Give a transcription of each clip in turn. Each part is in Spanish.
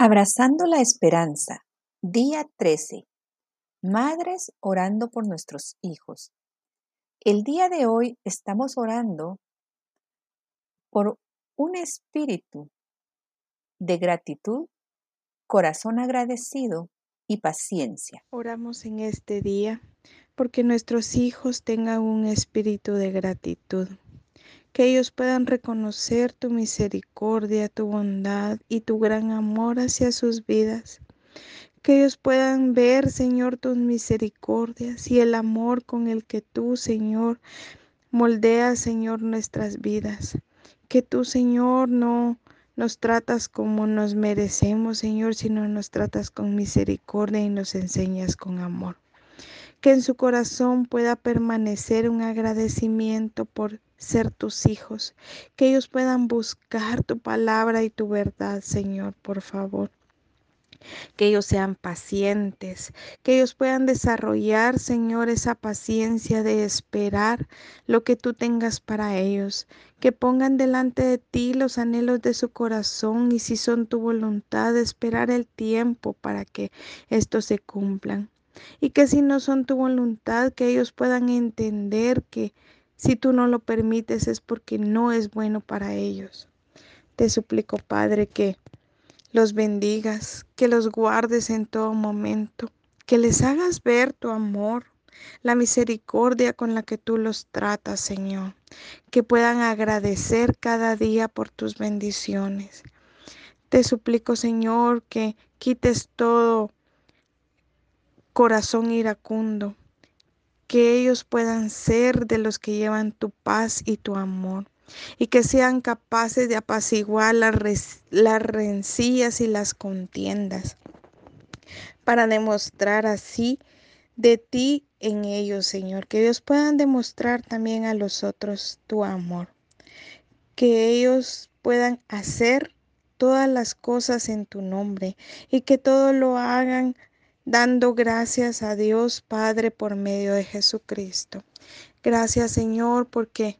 Abrazando la esperanza, día 13. Madres orando por nuestros hijos. El día de hoy estamos orando por un espíritu de gratitud, corazón agradecido y paciencia. Oramos en este día porque nuestros hijos tengan un espíritu de gratitud que ellos puedan reconocer tu misericordia, tu bondad y tu gran amor hacia sus vidas. Que ellos puedan ver, Señor, tus misericordias y el amor con el que tú, Señor, moldeas, Señor, nuestras vidas. Que tú, Señor, no nos tratas como nos merecemos, Señor, sino nos tratas con misericordia y nos enseñas con amor que en su corazón pueda permanecer un agradecimiento por ser tus hijos, que ellos puedan buscar tu palabra y tu verdad, Señor, por favor. Que ellos sean pacientes, que ellos puedan desarrollar, Señor, esa paciencia de esperar lo que tú tengas para ellos, que pongan delante de ti los anhelos de su corazón y si son tu voluntad, esperar el tiempo para que estos se cumplan y que si no son tu voluntad, que ellos puedan entender que si tú no lo permites es porque no es bueno para ellos. Te suplico, Padre, que los bendigas, que los guardes en todo momento, que les hagas ver tu amor, la misericordia con la que tú los tratas, Señor, que puedan agradecer cada día por tus bendiciones. Te suplico, Señor, que quites todo corazón iracundo, que ellos puedan ser de los que llevan tu paz y tu amor y que sean capaces de apaciguar las, las rencillas y las contiendas para demostrar así de ti en ellos, Señor, que ellos puedan demostrar también a los otros tu amor, que ellos puedan hacer todas las cosas en tu nombre y que todo lo hagan dando gracias a Dios Padre por medio de Jesucristo. Gracias Señor porque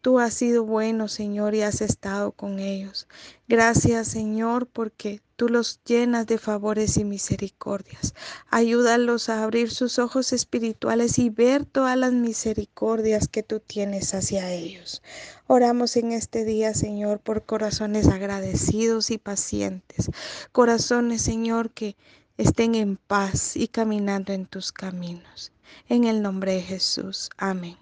tú has sido bueno Señor y has estado con ellos. Gracias Señor porque tú los llenas de favores y misericordias. Ayúdalos a abrir sus ojos espirituales y ver todas las misericordias que tú tienes hacia ellos. Oramos en este día, Señor, por corazones agradecidos y pacientes. Corazones, Señor, que estén en paz y caminando en tus caminos. En el nombre de Jesús. Amén.